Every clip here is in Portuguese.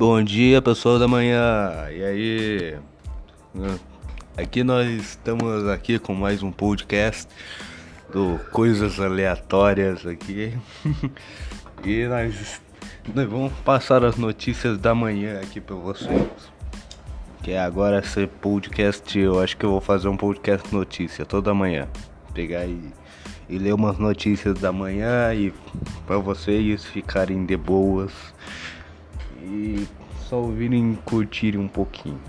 Bom dia, pessoal da manhã. E aí? Aqui nós estamos aqui com mais um podcast do Coisas Aleatórias aqui. e nós, nós vamos passar as notícias da manhã aqui para vocês. Que é agora esse podcast, eu acho que eu vou fazer um podcast notícia toda manhã. Pegar e, e ler umas notícias da manhã e para vocês ficarem de boas e só ouvirem curtirem um pouquinho.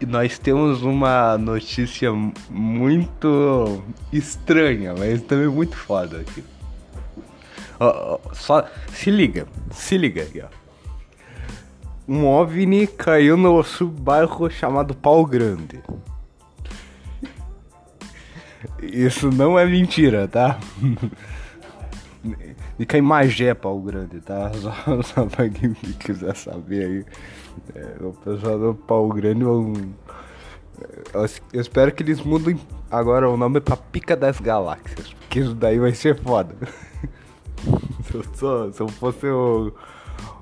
E nós temos uma notícia muito estranha, mas também muito foda aqui. Ó, só se liga, se liga aqui, ó. Um OVNI caiu no subbairro chamado Pau Grande. Isso não é mentira, tá? Fica em Magé, pau grande, tá? Só, só pra quem quiser saber aí. É, o pessoal do pau grande vão. Eu, eu espero que eles mudem agora o nome pra Pica das Galáxias. Porque isso daí vai ser foda. se, eu sou, se eu fosse o,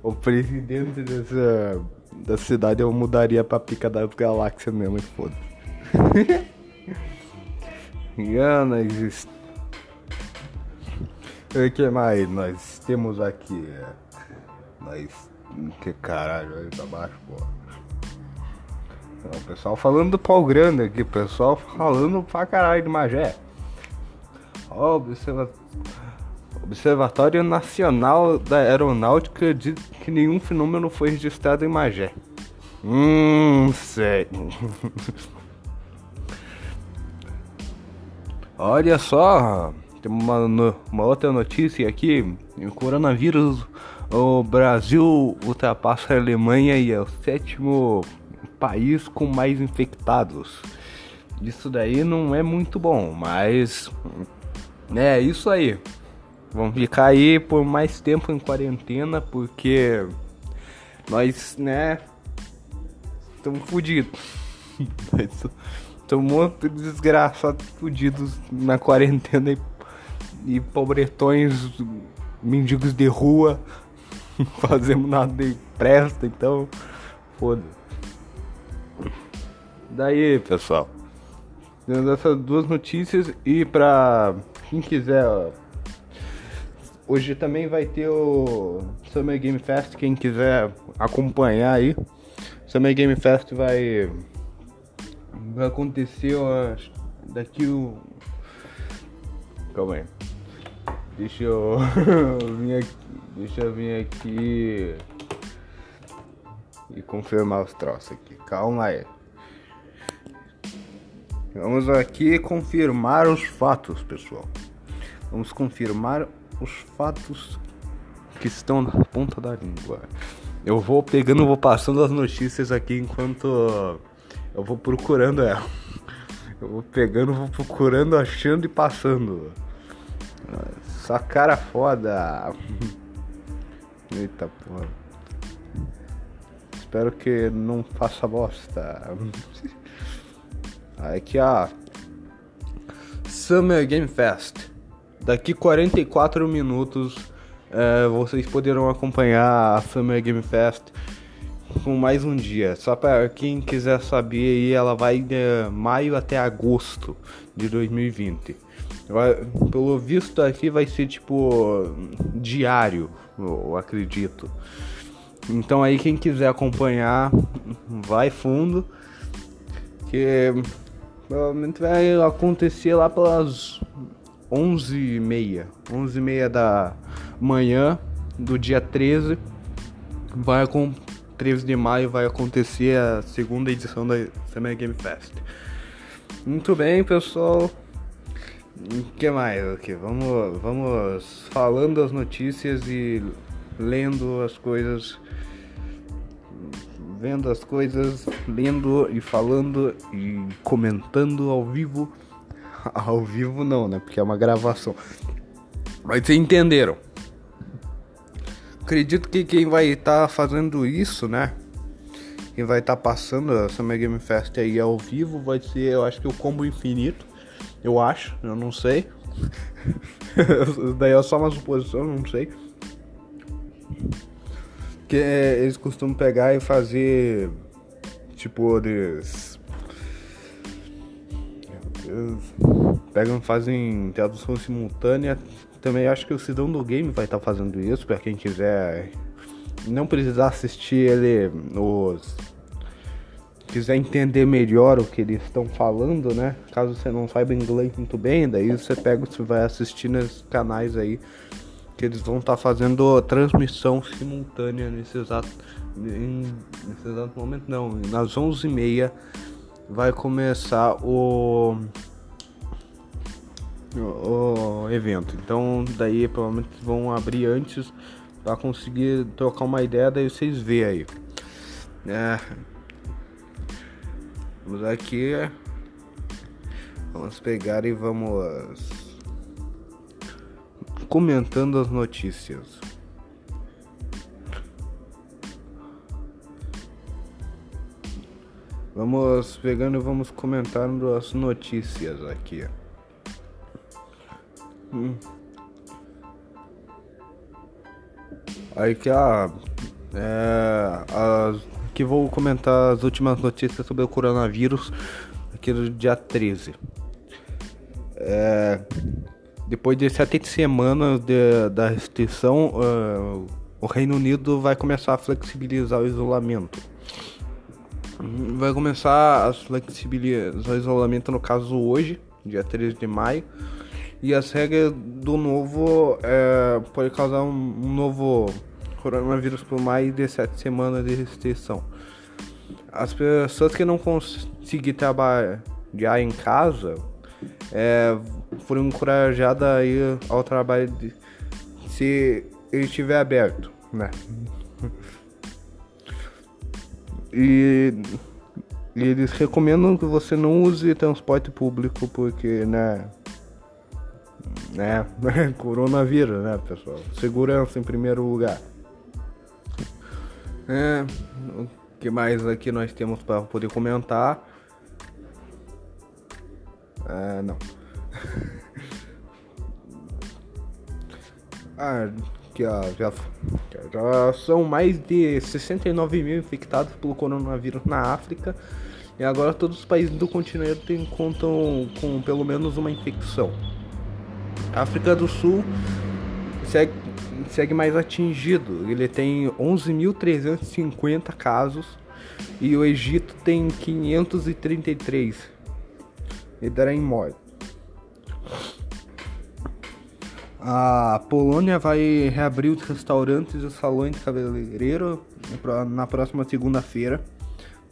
o presidente dessa, da cidade, eu mudaria pra Pica das Galáxias mesmo, e foda. Engana, existe o que mais nós temos aqui? Nós. Que caralho, aí pra baixo, pô. o pessoal falando do pau grande aqui, o pessoal falando pra caralho de Magé. Ó, observa... Observatório Nacional da Aeronáutica diz que nenhum fenômeno foi registrado em Magé. Hum, sei. Olha só, tem uma, uma outra notícia aqui: o coronavírus, o Brasil ultrapassa a Alemanha e é o sétimo país com mais infectados. Isso daí não é muito bom, mas é isso aí. Vamos ficar aí por mais tempo em quarentena porque nós, né, estamos fodidos. Estamos muito desgraçados, fodidos na quarentena e e pobretões, mendigos de rua, fazemos nada de presta, então foda. Daí, pessoal, tendo essas duas notícias e pra quem quiser, ó, hoje também vai ter o Summer Game Fest, quem quiser acompanhar aí. Summer Game Fest vai vai acontecer ó, daqui o Calma aí. Deixa eu vir aqui. Deixa eu vir aqui e confirmar os troços aqui. Calma aí. Vamos aqui confirmar os fatos, pessoal. Vamos confirmar os fatos que estão na ponta da língua. Eu vou pegando, vou passando as notícias aqui enquanto eu vou procurando ela. Eu vou pegando, vou procurando, achando e passando. Só cara foda. Eita porra. Espero que não faça bosta. Aqui ó. Summer Game Fest. Daqui 44 minutos é, vocês poderão acompanhar a Summer Game Fest com mais um dia. Só para quem quiser saber aí, ela vai de maio até agosto de 2020. Pelo visto aqui vai ser tipo diário, eu acredito. Então aí quem quiser acompanhar, vai fundo. Que provavelmente vai acontecer lá pelas 11h30. 11h30 da manhã do dia 13. Vai com 13 de maio vai acontecer a segunda edição da Summer Game Fest. Muito bem, pessoal. O que mais aqui? Vamos, vamos falando as notícias e lendo as coisas. Vendo as coisas, lendo e falando e comentando ao vivo. Ao vivo não, né? Porque é uma gravação. Mas vocês entenderam. Acredito que quem vai estar tá fazendo isso, né? Quem vai estar tá passando a Summer Game Fest aí ao vivo vai ser, eu acho que o Combo Infinito eu acho, eu não sei. Daí é só uma suposição, não sei. Que é, eles costumam pegar e fazer tipo eles. Pegam fazem tradução simultânea. Também acho que o Cidão do Game vai estar tá fazendo isso para quem quiser não precisar assistir ele os quiser entender melhor o que eles estão falando, né? Caso você não saiba inglês muito bem, daí você pega e vai assistir nesses canais aí que eles vão estar tá fazendo transmissão simultânea nesse exato, em, nesse exato momento. Não, nas 11h30 vai começar o, o, o evento. Então, daí provavelmente vão abrir antes para conseguir trocar uma ideia. Daí vocês vê aí. É, vamos aqui. Vamos pegar e vamos comentando as notícias. Vamos pegando e vamos comentando as notícias aqui. Hum. Aí que a. É, as, que vou comentar as últimas notícias sobre o coronavírus aqui no dia 13. É, depois de sete semanas de, da restrição, uh, o Reino Unido vai começar a flexibilizar o isolamento. Vai começar a flexibilizar o isolamento, no caso, hoje, dia 13 de maio. E as regras do novo é, pode causar um, um novo coronavírus por mais de sete semanas de restrição. As pessoas que não conseguirem trabalhar em casa é, foram encorajadas a ir ao trabalho de, se ele estiver aberto, né? E, e eles recomendam que você não use transporte público porque, né? Né? Coronavírus, né, pessoal? Segurança em primeiro lugar. É, o que mais aqui nós temos para poder comentar? Ah, não. ah, ó, já, já são mais de 69 mil infectados pelo coronavírus na África. E agora todos os países do continente contam com pelo menos uma infecção. África do Sul segue, segue mais atingido. Ele tem 11.350 casos e o Egito tem 533 e dará em morte. A Polônia vai reabrir os restaurantes e os salões de cabeleireiro na próxima segunda-feira.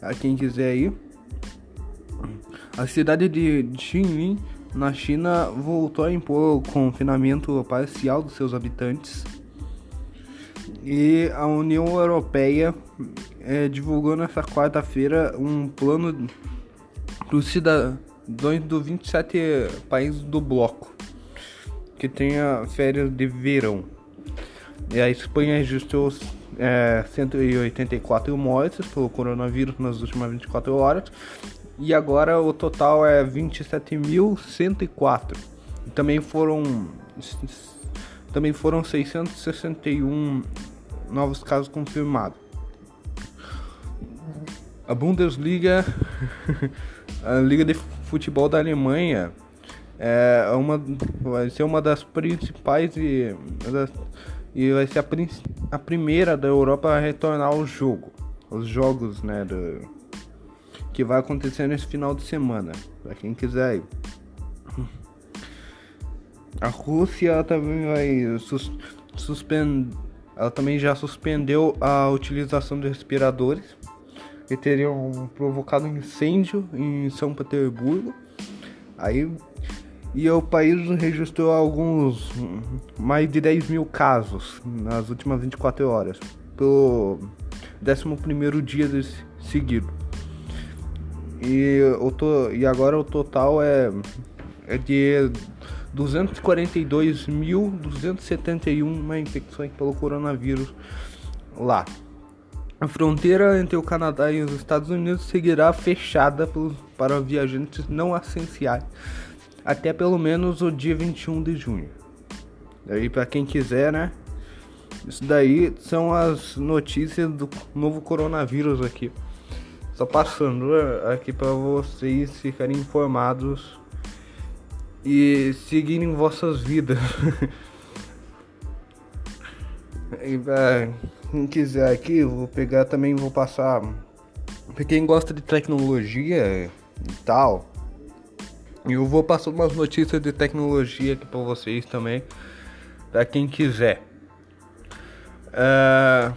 A quem quiser ir. A cidade de Jinling, na China, voltou a impor o confinamento parcial dos seus habitantes. E a União Europeia é, divulgou nesta quarta-feira um plano para os cidadãos dos 27 países do bloco que tenha férias de verão. E a Espanha registrou é, 184 mortes pelo coronavírus nas últimas 24 horas. E agora o total é 27.104. Também foram também foram 661 novos casos confirmados. A Bundesliga, a Liga de Futebol da Alemanha, é uma, vai ser uma das principais e, e vai ser a, a, primeira da Europa a retornar ao jogo, os jogos, né, do, que vai acontecer nesse final de semana, para quem quiser ir. A Rússia também vai sus, suspender, ela também já suspendeu a utilização de respiradores que teriam provocado incêndio em São Petersburgo. Aí e o país registrou alguns mais de 10 mil casos nas últimas 24 horas, pelo 11 dia seguido. E, o to, e agora o total é, é de 242.271 infecções pelo coronavírus lá. A fronteira entre o Canadá e os Estados Unidos seguirá fechada para viajantes não essenciais até pelo menos o dia 21 de junho. Aí para quem quiser, né? Isso daí são as notícias do novo coronavírus aqui. Só passando aqui para vocês ficarem informados e seguirem vossas vidas. e, quem quiser aqui, vou pegar também, vou passar. Pra quem gosta de tecnologia e tal, eu vou passar umas notícias de tecnologia aqui pra vocês também, pra quem quiser. Uh...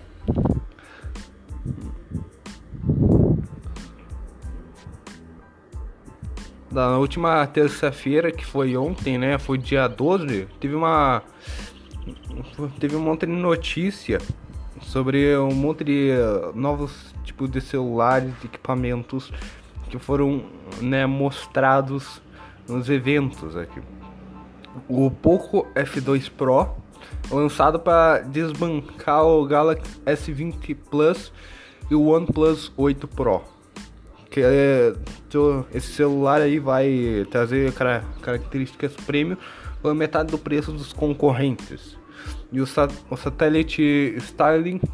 Na última terça-feira, que foi ontem, né? Foi dia 12, teve uma. Teve um monte de notícia sobre um monte de novos tipos de celulares, de equipamentos que foram né, mostrados nos eventos aqui. O Poco F2 Pro, lançado para desbancar o Galaxy S20 Plus e o OnePlus 8 Pro. Que é, esse celular aí vai trazer características premium pela metade do preço dos concorrentes. E o, o satélite Starlink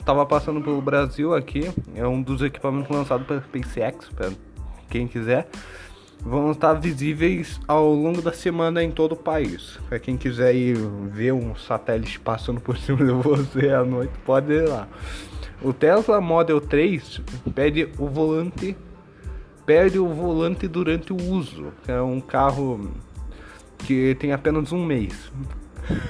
estava passando pelo Brasil aqui. É um dos equipamentos lançados pela SpaceX, para quem quiser. Vão estar visíveis ao longo da semana em todo o país. Para quem quiser ir ver um satélite passando por cima de você à noite, pode ir lá. O Tesla Model 3 pede o volante perde o volante durante o uso. É um carro que tem apenas um mês.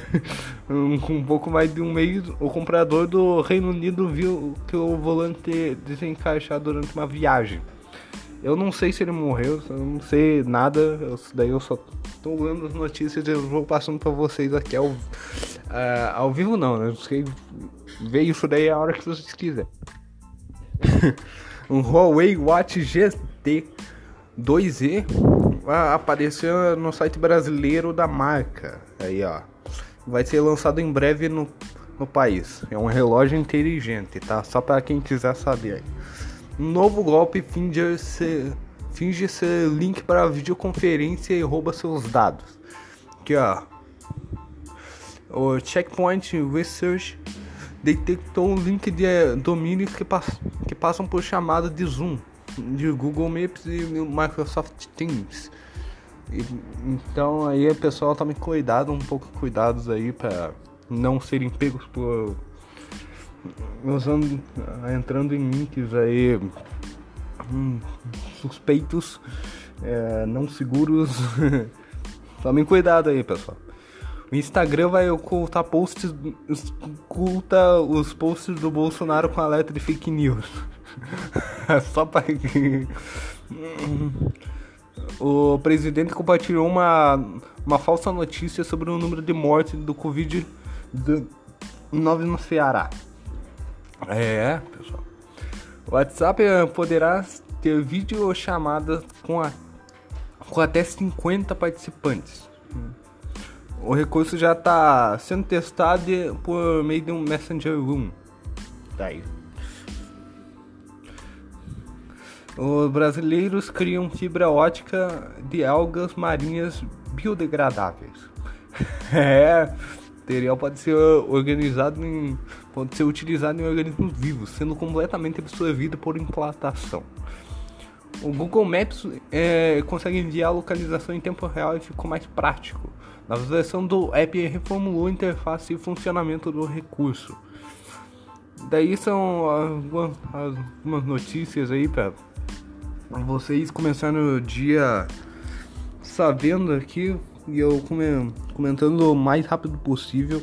Com um pouco mais de um mês, o comprador do Reino Unido viu que o volante desencaixar durante uma viagem. Eu não sei se ele morreu, eu não sei nada, eu, daí eu só tô lendo as notícias e eu vou passando pra vocês aqui ao, uh, ao vivo não, né? Você vê isso daí a hora que vocês quiserem. um Huawei Watch GT 2E apareceu no site brasileiro da marca. Aí ó vai ser lançado em breve no, no país. É um relógio inteligente, tá? Só para quem quiser saber. Novo golpe finge ser, finge ser link para videoconferência e rouba seus dados. Aqui ó. O Checkpoint Research detectou um link de domínios que, pass que passam por chamada de Zoom, de Google Maps e Microsoft Teams. E, então aí o pessoal tome cuidado, um pouco cuidados aí para não serem pegos por usando entrando em links aí hum, suspeitos, é, não seguros. Tomem cuidado aí, pessoal. O Instagram vai ocultar posts, oculta os posts do Bolsonaro com alerta de fake news. Só para o presidente compartilhou uma, uma falsa notícia sobre o número de mortes do Covid-19 no Ceará. É, pessoal. O WhatsApp poderá ter vídeo chamadas com, a, com até 50 participantes. O recurso já está sendo testado por meio de um Messenger Room. Daí. Tá Os brasileiros criam fibra ótica de algas marinhas biodegradáveis. é, material pode ser organizado em, pode ser utilizado em organismos vivos, sendo completamente absorvido por implantação. O Google Maps é, consegue enviar a localização em tempo real e ficou mais prático. Na versão do app reformulou a interface e funcionamento do recurso. Daí são algumas, algumas notícias aí para vocês começaram o dia sabendo aqui e eu comentando o mais rápido possível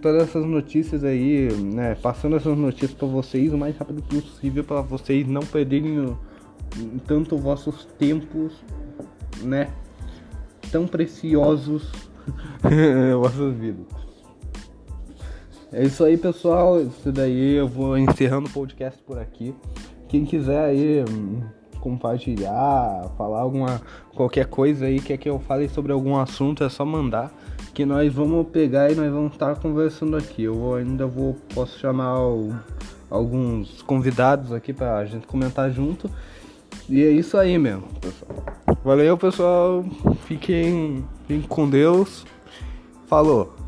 todas essas notícias aí, né, passando essas notícias para vocês o mais rápido possível para vocês não perderem tanto vossos tempos, né, tão preciosos vossas vidas. É isso aí, pessoal. Isso daí eu vou encerrando o podcast por aqui. Quem quiser aí compartilhar, falar alguma qualquer coisa aí, quer que eu fale sobre algum assunto, é só mandar que nós vamos pegar e nós vamos estar conversando aqui. Eu ainda vou posso chamar o, alguns convidados aqui pra gente comentar junto. E é isso aí mesmo, pessoal. Valeu, pessoal. Fiquem, fiquem com Deus. Falou.